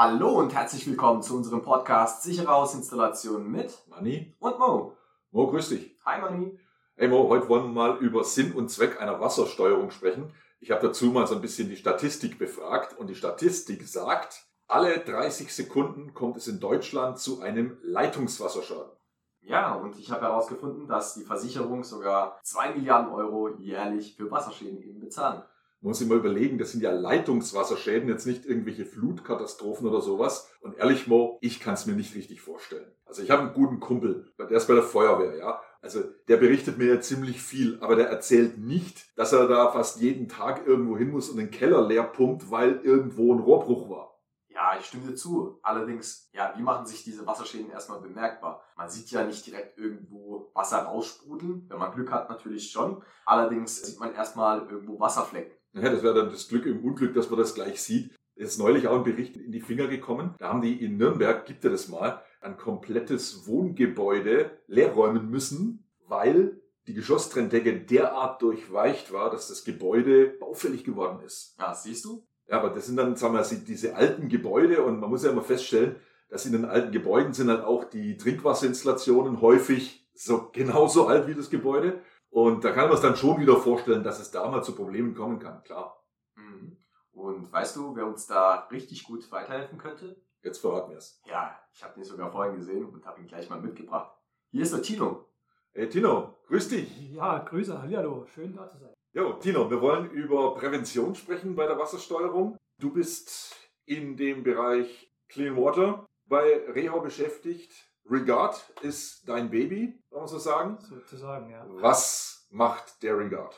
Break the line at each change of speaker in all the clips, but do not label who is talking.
Hallo und herzlich willkommen zu unserem Podcast Sichere Hausinstallation mit
Manni?
und Mo.
Mo, grüß dich.
Hi Mani.
Hey Mo, heute wollen wir mal über Sinn und Zweck einer Wassersteuerung sprechen. Ich habe dazu mal so ein bisschen die Statistik befragt und die Statistik sagt, alle 30 Sekunden kommt es in Deutschland zu einem Leitungswasserschaden.
Ja, und ich habe herausgefunden, dass die Versicherung sogar 2 Milliarden Euro jährlich für Wasserschäden eben bezahlen.
Man muss sich mal überlegen, das sind ja Leitungswasserschäden, jetzt nicht irgendwelche Flutkatastrophen oder sowas. Und ehrlich, Mo, ich kann es mir nicht richtig vorstellen. Also ich habe einen guten Kumpel, der ist bei der Feuerwehr, ja. Also der berichtet mir ja ziemlich viel, aber der erzählt nicht, dass er da fast jeden Tag irgendwo hin muss und den Keller leer pumpt, weil irgendwo ein Rohrbruch war.
Ja, ich stimme dir zu. Allerdings, ja, wie machen sich diese Wasserschäden erstmal bemerkbar? Man sieht ja nicht direkt irgendwo Wasser raussprudeln. Wenn man Glück hat, natürlich schon. Allerdings sieht man erstmal irgendwo Wasserflecken.
Ja, das wäre dann das Glück im Unglück, dass man das gleich sieht. Es ist neulich auch ein Bericht in die Finger gekommen. Da haben die in Nürnberg, gibt er das mal, ein komplettes Wohngebäude leerräumen müssen, weil die Geschosstrennecke derart durchweicht war, dass das Gebäude baufällig geworden ist.
Ja, siehst du?
Ja, aber das sind dann, sagen wir, diese alten Gebäude und man muss ja immer feststellen, dass in den alten Gebäuden sind halt auch die Trinkwasserinstallationen häufig so genauso alt wie das Gebäude. Und da kann man es dann schon wieder vorstellen, dass es da mal zu Problemen kommen kann, klar.
Mhm. Und weißt du, wer uns da richtig gut weiterhelfen könnte?
Jetzt verraten wir es.
Ja, ich habe den sogar vorhin gesehen und habe ihn gleich mal mitgebracht. Hier ist der Tino.
Hey Tino, grüß dich.
Ja, Grüße, hallo, schön da zu sein.
Jo, Tino, wir wollen über Prävention sprechen bei der Wassersteuerung. Du bist in dem Bereich Clean Water bei Reha beschäftigt. Regard ist dein Baby, kann man so sagen.
Sozusagen, ja.
Was macht der Regard?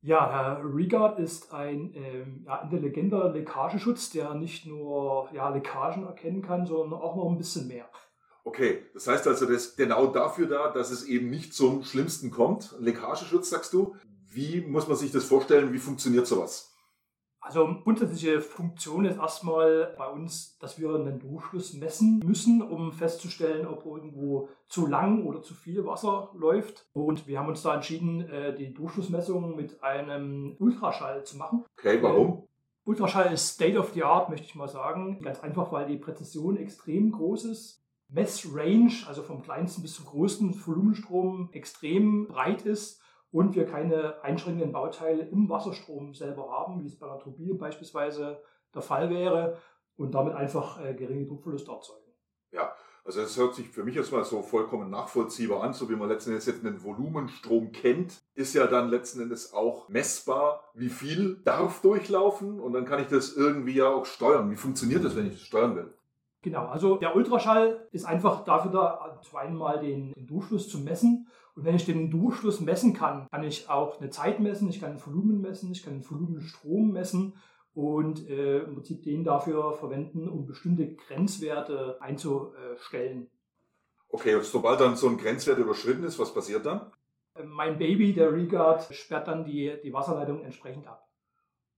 Ja, Herr Regard ist ein ähm, ja, intelligenter Leckageschutz, der nicht nur ja, Leckagen erkennen kann, sondern auch noch ein bisschen mehr.
Okay, das heißt also, das ist genau dafür da, dass es eben nicht zum Schlimmsten kommt. Leckageschutz, sagst du. Wie muss man sich das vorstellen? Wie funktioniert sowas?
Also grundsätzliche Funktion ist erstmal bei uns, dass wir einen Durchfluss messen müssen, um festzustellen, ob irgendwo zu lang oder zu viel Wasser läuft. Und wir haben uns da entschieden, äh, die Durchflussmessung mit einem Ultraschall zu machen.
Okay, warum?
Ultraschall ist State of the Art, möchte ich mal sagen. Ganz einfach, weil die Präzision extrem groß ist. Messrange, also vom kleinsten bis zum größten Volumenstrom, extrem breit ist und wir keine einschränkenden Bauteile im Wasserstrom selber haben, wie es bei einer Turbine beispielsweise der Fall wäre und damit einfach äh, geringe Druckverluste erzeugen.
Ja, also das hört sich für mich erstmal so vollkommen nachvollziehbar an, so wie man letzten Endes jetzt einen Volumenstrom kennt, ist ja dann letzten Endes auch messbar, wie viel darf durchlaufen und dann kann ich das irgendwie ja auch steuern. Wie funktioniert das, wenn ich das steuern will?
Genau, also der Ultraschall ist einfach dafür da, zu einmal den, den Durchfluss zu messen. Und wenn ich den Durchfluss messen kann, kann ich auch eine Zeit messen, ich kann ein Volumen messen, ich kann einen Volumenstrom messen und äh, im Prinzip den dafür verwenden, um bestimmte Grenzwerte einzustellen.
Okay, und sobald dann so ein Grenzwert überschritten ist, was passiert dann?
Mein Baby, der Regard, sperrt dann die, die Wasserleitung entsprechend ab.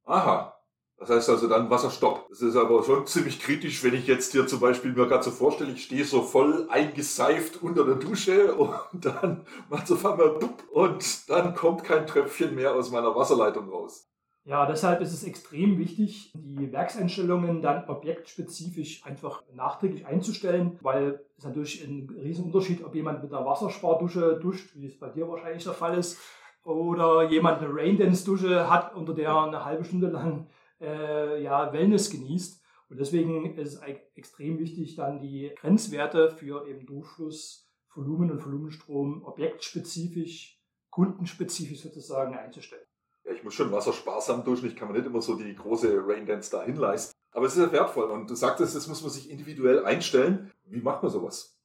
Aha, das heißt also dann Wasserstopp. Das ist aber schon ziemlich kritisch, wenn ich jetzt hier zum Beispiel mir gerade so vorstelle, ich stehe so voll eingeseift unter der Dusche und dann macht auf einmal und dann kommt kein Tröpfchen mehr aus meiner Wasserleitung raus.
Ja, deshalb ist es extrem wichtig, die Werkseinstellungen dann objektspezifisch einfach nachträglich einzustellen, weil es natürlich ein Riesenunterschied, ob jemand mit einer Wasserspardusche duscht, wie es bei dir wahrscheinlich der Fall ist, oder jemand eine Raindance-Dusche hat, unter der eine halbe Stunde lang äh, ja, Wellness genießt. Und deswegen ist es extrem wichtig, dann die Grenzwerte für eben Durchfluss, Volumen und Volumenstrom objektspezifisch, kundenspezifisch sozusagen einzustellen.
Ja, ich muss schon wassersparsam duschen. Ich kann mir nicht immer so die große Raindance da hinleisten. Aber es ist ja wertvoll. Und du sagtest, das muss man sich individuell einstellen. Wie macht man sowas?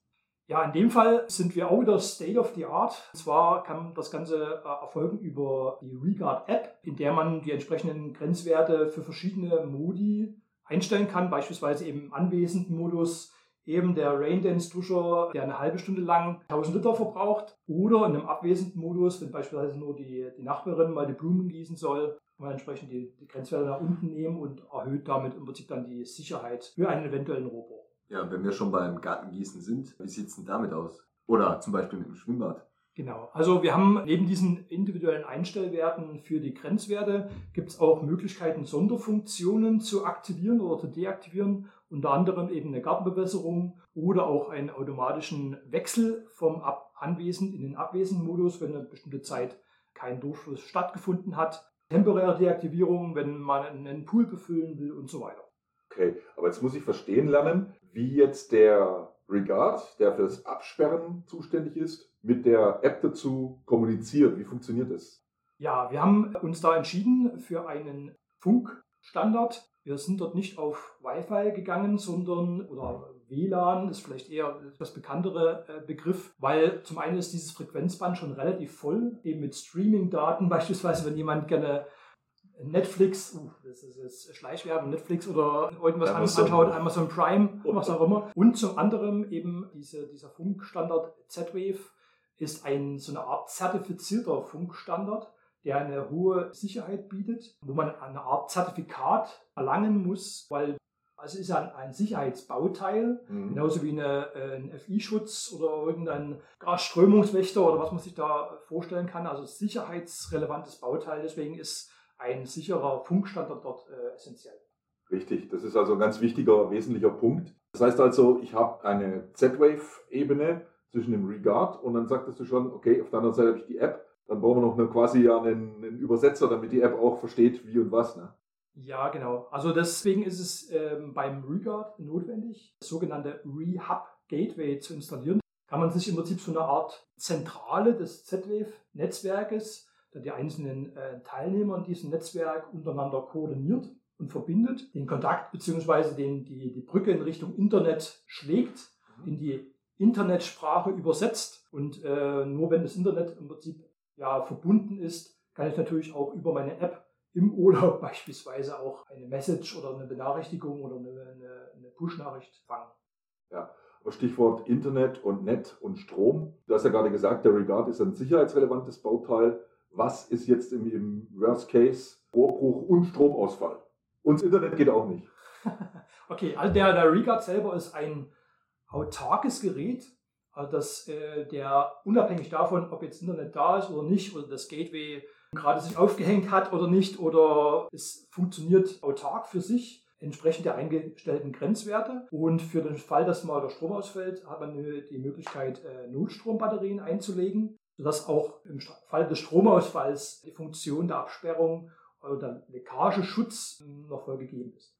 Ja, in dem Fall sind wir auch wieder State of the Art. Und zwar kann das Ganze äh, erfolgen über die Regard App, in der man die entsprechenden Grenzwerte für verschiedene Modi einstellen kann, beispielsweise im anwesenden Modus eben der Raindance-Duscher, der eine halbe Stunde lang 1000 Liter verbraucht, oder in einem abwesenden Modus, wenn beispielsweise nur die, die Nachbarin mal die Blumen gießen soll, kann man entsprechend die, die Grenzwerte nach unten nehmen und erhöht damit im Prinzip dann die Sicherheit für einen eventuellen Rohbruch.
Ja, wenn wir schon beim Gartengießen sind, wie sieht es denn damit aus? Oder zum Beispiel mit dem Schwimmbad?
Genau. Also wir haben neben diesen individuellen Einstellwerten für die Grenzwerte gibt es auch Möglichkeiten, Sonderfunktionen zu aktivieren oder zu deaktivieren, unter anderem eben eine Gartenbewässerung oder auch einen automatischen Wechsel vom Ab Anwesen in den Abwesenmodus, wenn eine bestimmte Zeit kein Durchfluss stattgefunden hat. Temporäre Deaktivierung, wenn man einen Pool befüllen will und so weiter.
Okay, aber jetzt muss ich verstehen lernen, wie jetzt der Regard, der für das Absperren zuständig ist, mit der App dazu kommuniziert. Wie funktioniert das?
Ja, wir haben uns da entschieden für einen Funkstandard. Wir sind dort nicht auf Wi-Fi gegangen, sondern oder WLAN ist vielleicht eher das bekanntere äh, Begriff, weil zum einen ist dieses Frequenzband schon relativ voll, eben mit Streaming-Daten, beispielsweise wenn jemand gerne Netflix, uh, das ist jetzt Schleichwerbung, Netflix oder irgendwas anderes anschaut, Amazon Prime, was auch immer. Und zum anderen eben diese, dieser Funkstandard Z-Wave ist ein, so eine Art zertifizierter Funkstandard, der eine hohe Sicherheit bietet, wo man eine Art Zertifikat erlangen muss, weil also ist ein, ein Sicherheitsbauteil, mhm. genauso wie eine, äh, ein FI-Schutz oder irgendein Strömungswächter oder was man sich da vorstellen kann. Also sicherheitsrelevantes Bauteil. Deswegen ist ein sicherer Funkstandard dort äh, essentiell.
Richtig, das ist also ein ganz wichtiger, wesentlicher Punkt. Das heißt also, ich habe eine Z-Wave-Ebene zwischen dem Regard und dann sagtest du schon, okay, auf der anderen Seite habe ich die App dann brauchen wir noch eine, quasi ja einen, einen, Übersetzer, damit die App auch versteht, wie und was. Ne?
Ja, genau. Also deswegen ist es ähm, beim Regard notwendig, das sogenannte Rehub Gateway zu installieren. Kann man sich im Prinzip so eine Art Zentrale des Z-Wave-Netzwerkes, der die einzelnen äh, Teilnehmer in diesem Netzwerk untereinander koordiniert und verbindet, den Kontakt bzw. die, die Brücke in Richtung Internet schlägt, mhm. in die Internetsprache übersetzt und äh, nur wenn das Internet im Prinzip ja, verbunden ist, kann ich natürlich auch über meine App im Urlaub beispielsweise auch eine Message oder eine Benachrichtigung oder eine, eine, Push-Nachricht fangen.
Ja, Stichwort Internet und Net und Strom. Du hast ja gerade gesagt, der Regard ist ein sicherheitsrelevantes Bauteil. Was ist jetzt im, im Worst Case Rohrbruch und Stromausfall? Und das Internet geht auch nicht.
okay, also der, der Regard selber ist ein autarkes Gerät, also dass äh, der unabhängig davon, ob jetzt Internet da ist oder nicht, oder das Gateway gerade sich aufgehängt hat oder nicht, oder es funktioniert autark für sich, entsprechend der eingestellten Grenzwerte. Und für den Fall, dass mal der Strom ausfällt, hat man die Möglichkeit, äh, Notstrombatterien einzulegen, sodass auch im Fall des Stromausfalls die Funktion der Absperrung oder der Leckageschutz noch voll gegeben ist.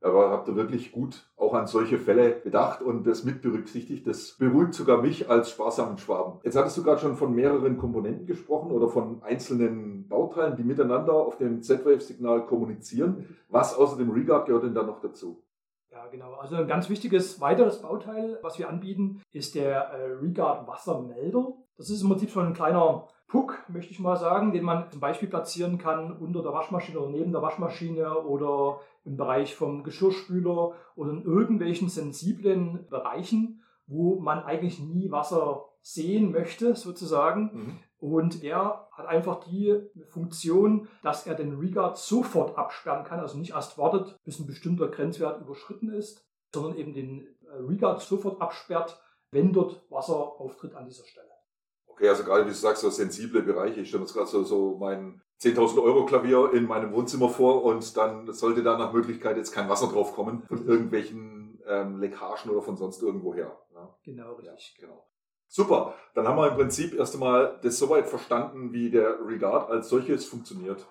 Aber habt ihr wirklich gut auch an solche Fälle gedacht und das mit berücksichtigt. Das beruhigt sogar mich als sparsamen Schwaben. Jetzt hattest du gerade schon von mehreren Komponenten gesprochen oder von einzelnen Bauteilen, die miteinander auf dem Z-Wave-Signal kommunizieren. Was außer dem Regard gehört denn da noch dazu?
Ja, genau. Also ein ganz wichtiges weiteres Bauteil, was wir anbieten, ist der äh, Regard Wassermelder. Das ist im Prinzip schon ein kleiner Puck, möchte ich mal sagen, den man zum Beispiel platzieren kann unter der Waschmaschine oder neben der Waschmaschine oder im Bereich vom Geschirrspüler oder in irgendwelchen sensiblen Bereichen, wo man eigentlich nie Wasser sehen möchte, sozusagen. Mhm. Und er hat einfach die Funktion, dass er den Regard sofort absperren kann, also nicht erst wartet, bis ein bestimmter Grenzwert überschritten ist, sondern eben den äh, Regard sofort absperrt, wenn dort Wasser auftritt an dieser Stelle.
Okay, also gerade wie du sagst, so sensible Bereiche. Ich stelle mir gerade so, so mein 10.000 Euro Klavier in meinem Wohnzimmer vor und dann sollte da nach Möglichkeit jetzt kein Wasser drauf kommen von irgendwelchen ähm, Leckagen oder von sonst irgendwoher.
Ja. Genau, richtig.
Ja, genau. Super, dann haben wir im Prinzip erst einmal das soweit verstanden, wie der Regard als solches funktioniert.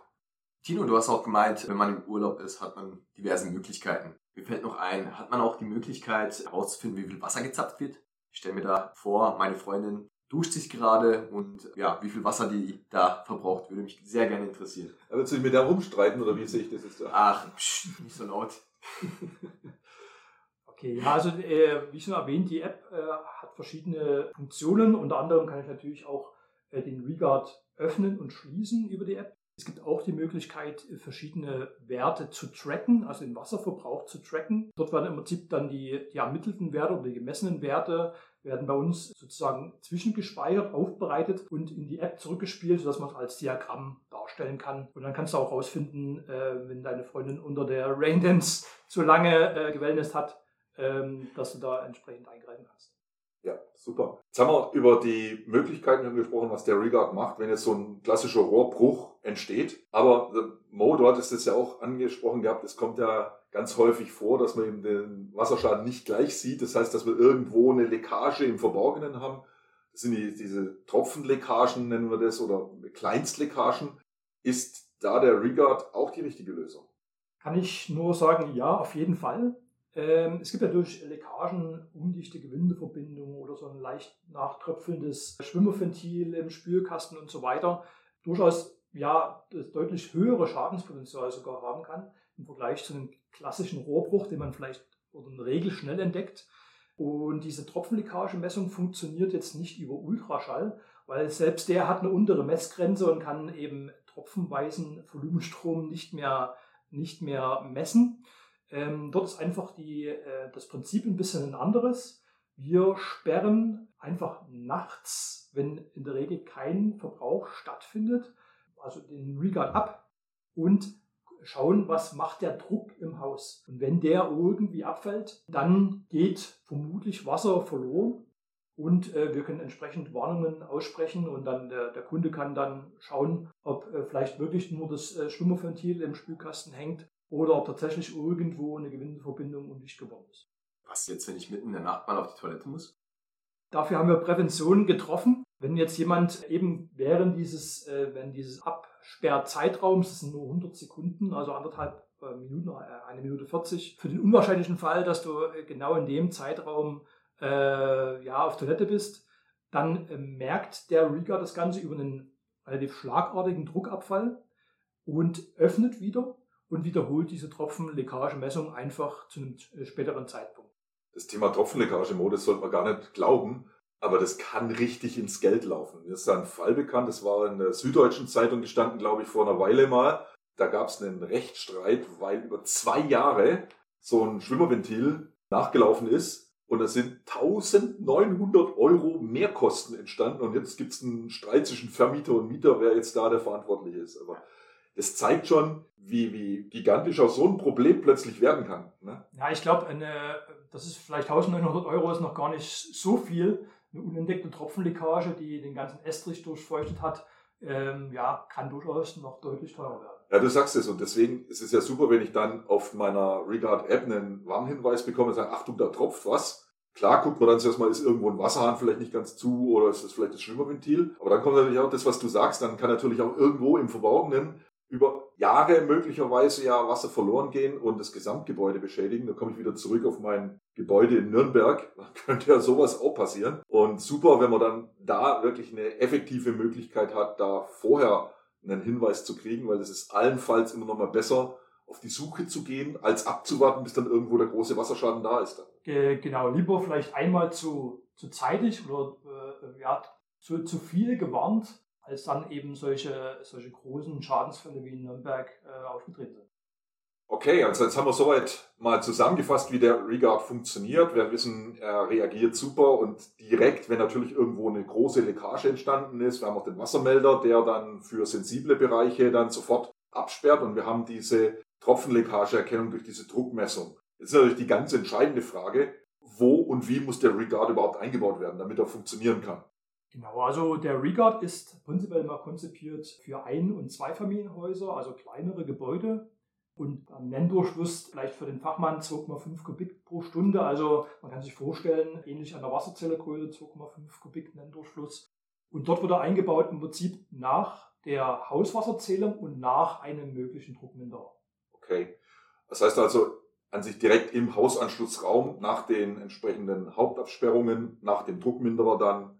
Tino, du hast auch gemeint, wenn man im Urlaub ist, hat man diverse Möglichkeiten. Mir fällt noch ein, hat man auch die Möglichkeit herauszufinden, wie viel Wasser gezapft wird? Ich stelle mir da vor, meine Freundin duscht sich gerade und ja, wie viel Wasser die da verbraucht, würde mich sehr gerne interessieren.
Aber willst du dich mit der rumstreiten oder wie sehe ich das jetzt da?
Ach, psch, nicht so laut.
okay, ja, also äh, wie schon erwähnt, die App äh, hat verschiedene Funktionen. Unter anderem kann ich natürlich auch äh, den Regard öffnen und schließen über die App. Es gibt auch die Möglichkeit, verschiedene Werte zu tracken, also den Wasserverbrauch zu tracken. Dort werden im Prinzip dann die, die ermittelten Werte oder die gemessenen Werte werden bei uns sozusagen zwischengespeichert, aufbereitet und in die App zurückgespielt, sodass man es als Diagramm darstellen kann. Und dann kannst du auch rausfinden, äh, wenn deine Freundin unter der Raindance zu lange äh, gewellnest hat, ähm, dass du da entsprechend eingreifen kannst.
Ja, super. Jetzt haben wir über die Möglichkeiten gesprochen, was der Regard macht, wenn jetzt so ein klassischer Rohrbruch entsteht. Aber Mo, du hattest es ja auch angesprochen gehabt, es kommt ja ganz häufig vor, dass man eben den Wasserschaden nicht gleich sieht. Das heißt, dass wir irgendwo eine Leckage im Verborgenen haben. Das sind die, diese Tropfenleckagen, nennen wir das, oder Kleinstleckagen. Ist da der Regard auch die richtige Lösung?
Kann ich nur sagen, ja, auf jeden Fall. Ähm, es gibt ja durch Leckagen, undichte Gewindeverbindungen oder so ein leicht nachtröpfelndes Schwimmerventil im Spülkasten und so weiter durchaus ja das deutlich höhere Schadenspotenzial sogar haben kann im Vergleich zu einem klassischen Rohrbruch, den man vielleicht oder in der Regel schnell entdeckt. Und diese Tropfenleckagemessung funktioniert jetzt nicht über Ultraschall, weil selbst der hat eine untere Messgrenze und kann eben tropfenweisen Volumenstrom nicht mehr, nicht mehr messen. Ähm, dort ist einfach die, äh, das Prinzip ein bisschen ein anderes. Wir sperren einfach nachts, wenn in der Regel kein Verbrauch stattfindet, also den Regard ab und schauen, was macht der Druck im Haus. Und wenn der irgendwie abfällt, dann geht vermutlich Wasser verloren und äh, wir können entsprechend Warnungen aussprechen und dann der, der Kunde kann dann schauen, ob äh, vielleicht wirklich nur das äh, Schwimmerventil im Spülkasten hängt oder ob tatsächlich irgendwo eine Gewindeverbindung undicht geworden ist.
Was jetzt, wenn ich mitten in der Nacht mal auf die Toilette muss?
Dafür haben wir Prävention getroffen. Wenn jetzt jemand eben während dieses, äh, wenn dieses Absperrzeitraums, das sind nur 100 Sekunden, also anderthalb äh, Minuten, äh, eine Minute 40, für den unwahrscheinlichen Fall, dass du äh, genau in dem Zeitraum äh, ja, auf Toilette bist, dann äh, merkt der Rigger das Ganze über einen relativ schlagartigen Druckabfall und öffnet wieder und wiederholt diese Tropfenleckagemessung einfach zu einem äh, späteren Zeitpunkt.
Das Thema Tropfenleckage-Modus sollte man gar nicht glauben, aber das kann richtig ins Geld laufen. Mir ist ein Fall bekannt, das war in der Süddeutschen Zeitung gestanden, glaube ich, vor einer Weile mal. Da gab es einen Rechtsstreit, weil über zwei Jahre so ein Schwimmerventil nachgelaufen ist und da sind 1900 Euro Mehrkosten entstanden und jetzt gibt es einen Streit zwischen Vermieter und Mieter, wer jetzt da der Verantwortliche ist. Aber das zeigt schon, wie, wie gigantisch auch so ein Problem plötzlich werden kann. Ne?
Ja, ich glaube, das ist vielleicht 1900 Euro ist noch gar nicht so viel. Eine unentdeckte Tropfenleckage, die den ganzen Estrich durchfeuchtet hat, ähm, ja, kann durchaus noch deutlich teurer werden.
Ja, du sagst es und deswegen ist es ja super, wenn ich dann auf meiner Regard-App einen Warnhinweis bekomme und sage, Achtung, da tropft was. Klar guckt man dann zuerst mal, ist irgendwo ein Wasserhahn vielleicht nicht ganz zu oder ist das vielleicht das Schwimmerventil. Aber dann kommt natürlich auch das, was du sagst, dann kann natürlich auch irgendwo im Verborgenen über Jahre möglicherweise ja Wasser verloren gehen und das Gesamtgebäude beschädigen. Da komme ich wieder zurück auf mein Gebäude in Nürnberg. Da könnte ja sowas auch passieren. Und super, wenn man dann da wirklich eine effektive Möglichkeit hat, da vorher einen Hinweis zu kriegen, weil es ist allenfalls immer noch mal besser, auf die Suche zu gehen, als abzuwarten, bis dann irgendwo der große Wasserschaden da ist.
Genau, lieber vielleicht einmal zu, zu zeitig oder äh, ja, zu, zu viel gewarnt, als dann eben solche, solche großen Schadensfälle wie in Nürnberg äh, aufgetreten sind.
Okay, also jetzt haben wir soweit mal zusammengefasst, wie der Regard funktioniert. Wir wissen, er reagiert super und direkt, wenn natürlich irgendwo eine große Leckage entstanden ist. Wir haben auch den Wassermelder, der dann für sensible Bereiche dann sofort absperrt und wir haben diese Tropfenleckageerkennung durch diese Druckmessung. Jetzt ist natürlich die ganz entscheidende Frage, wo und wie muss der Regard überhaupt eingebaut werden, damit er funktionieren kann.
Genau, also der Regard ist prinzipiell mal konzipiert für Ein- und Zweifamilienhäuser, also kleinere Gebäude. Und am Nenndurchfluss vielleicht für den Fachmann 2,5 Kubik pro Stunde. Also man kann sich vorstellen, ähnlich an der Wasserzellegröße 2,5 Kubik Nenndurchfluss. Und dort wird er eingebaut im Prinzip nach der Hauswasserzählung und nach einem möglichen Druckminderer.
Okay. Das heißt also, an sich direkt im Hausanschlussraum nach den entsprechenden Hauptabsperrungen, nach dem Druckminderer dann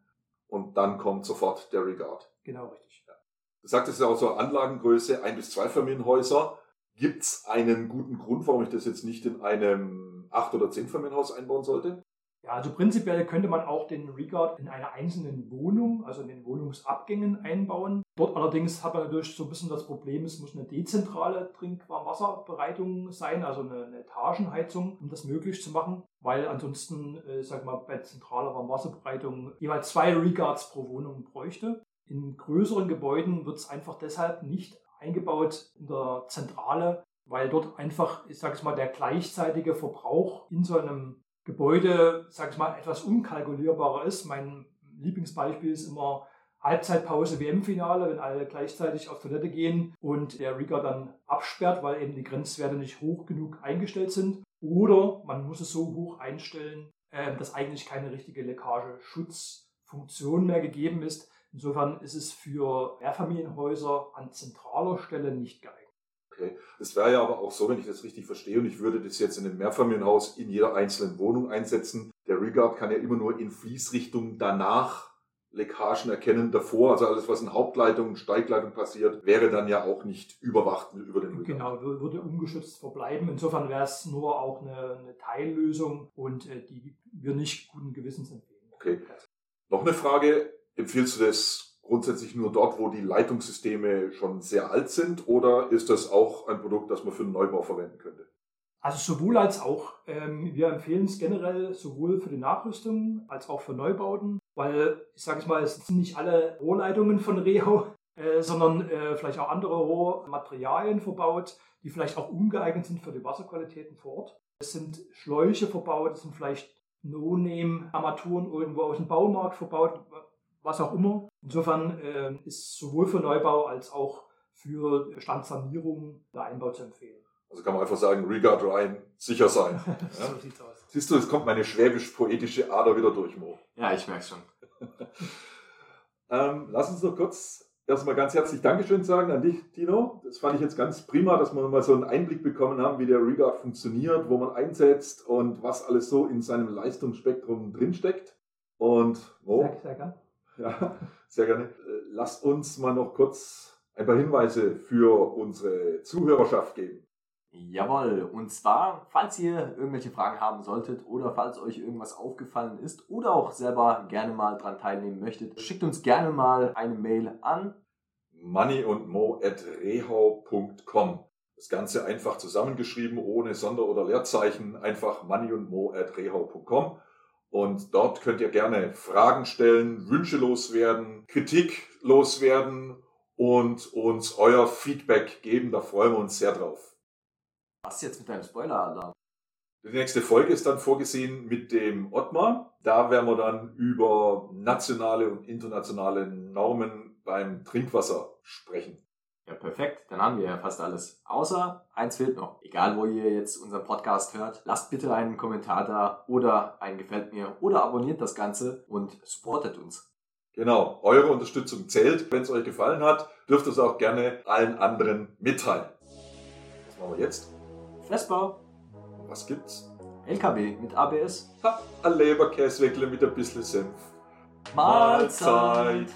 und dann kommt sofort der Regard.
Genau, richtig. Ja.
Du sagtest ja auch so Anlagengröße, ein bis zwei Familienhäuser. Gibt es einen guten Grund, warum ich das jetzt nicht in einem acht oder zehn Familienhaus einbauen sollte?
Ja, also prinzipiell könnte man auch den Regard in einer einzelnen Wohnung, also in den Wohnungsabgängen einbauen. Dort allerdings hat man natürlich so ein bisschen das Problem, es muss eine dezentrale Trinkwarmwasserbereitung sein, also eine, eine Etagenheizung, um das möglich zu machen, weil ansonsten, äh, sag mal, bei zentraler Warmwasserbereitung jeweils zwei Regards pro Wohnung bräuchte. In größeren Gebäuden wird es einfach deshalb nicht eingebaut in der Zentrale, weil dort einfach, ich sage es mal, der gleichzeitige Verbrauch in so einem Gebäude, sag ich mal, etwas unkalkulierbarer ist. Mein Lieblingsbeispiel ist immer Halbzeitpause WM-Finale, wenn alle gleichzeitig auf Toilette gehen und der Rigger dann absperrt, weil eben die Grenzwerte nicht hoch genug eingestellt sind. Oder man muss es so hoch einstellen, äh, dass eigentlich keine richtige Leckageschutzfunktion mehr gegeben ist. Insofern ist es für Mehrfamilienhäuser an zentraler Stelle nicht geeignet.
Okay. Das wäre ja aber auch so, wenn ich das richtig verstehe, und ich würde das jetzt in einem Mehrfamilienhaus in jeder einzelnen Wohnung einsetzen. Der Regard kann ja immer nur in Fließrichtung danach Leckagen erkennen davor, also alles, was in Hauptleitung, Steigleitung passiert, wäre dann ja auch nicht überwacht über den
Regard. Genau, würde ungeschützt verbleiben. Insofern wäre es nur auch eine, eine Teillösung und äh, die wir nicht guten Gewissens empfehlen.
Okay. Noch eine Frage. Empfiehlst du das grundsätzlich nur dort, wo die Leitungssysteme schon sehr alt sind oder ist das auch ein Produkt, das man für einen Neubau verwenden könnte?
Also sowohl als auch. Ähm, wir empfehlen es generell sowohl für die Nachrüstung als auch für Neubauten, weil ich sage es mal, es sind nicht alle Rohrleitungen von Reho, äh, sondern äh, vielleicht auch andere Rohrmaterialien verbaut, die vielleicht auch ungeeignet sind für die Wasserqualitäten vor Ort. Es sind Schläuche verbaut, es sind vielleicht No-Name-Armaturen irgendwo aus dem Baumarkt verbaut, was auch immer. Insofern äh, ist sowohl für Neubau als auch für Standsanierung der Einbau zu empfehlen.
Also kann man einfach sagen, Regard rein, sicher sein. ja? so sieht's aus. Siehst du, es kommt meine schwäbisch-poetische Ader wieder durch, Mo.
Ja, ich merke schon.
ähm, lass uns noch kurz erstmal ganz herzlich Dankeschön sagen an dich, Tino. Das fand ich jetzt ganz prima, dass wir mal so einen Einblick bekommen haben, wie der Regard funktioniert, wo man einsetzt und was alles so in seinem Leistungsspektrum drinsteckt. Und Mo, sehr, sehr gern. Ja, sehr gerne. Lasst uns mal noch kurz ein paar Hinweise für unsere Zuhörerschaft geben.
Jawohl, und zwar, falls ihr irgendwelche Fragen haben solltet oder falls euch irgendwas aufgefallen ist oder auch selber gerne mal dran teilnehmen möchtet, schickt uns gerne mal eine Mail an
moneyundmo.rehau.com. Das Ganze einfach zusammengeschrieben, ohne Sonder- oder Leerzeichen, einfach moneyundmo.rehau.com. Und dort könnt ihr gerne Fragen stellen, Wünsche loswerden, Kritik loswerden und uns euer Feedback geben. Da freuen wir uns sehr drauf.
Was jetzt mit deinem Spoiler-Alarm?
Die nächste Folge ist dann vorgesehen mit dem Ottmar. Da werden wir dann über nationale und internationale Normen beim Trinkwasser sprechen.
Ja, perfekt. Dann haben wir ja fast alles. Außer eins fehlt noch. Egal, wo ihr jetzt unseren Podcast hört, lasst bitte einen Kommentar da oder ein Gefällt mir oder abonniert das Ganze und supportet uns.
Genau, eure Unterstützung zählt. Wenn es euch gefallen hat, dürft ihr es auch gerne allen anderen mitteilen. Was machen wir jetzt?
Vespa.
Was gibt's?
LKW mit ABS.
Ha, ein Leberkäsweckle mit ein bisschen Senf.
Mahlzeit. Mahlzeit.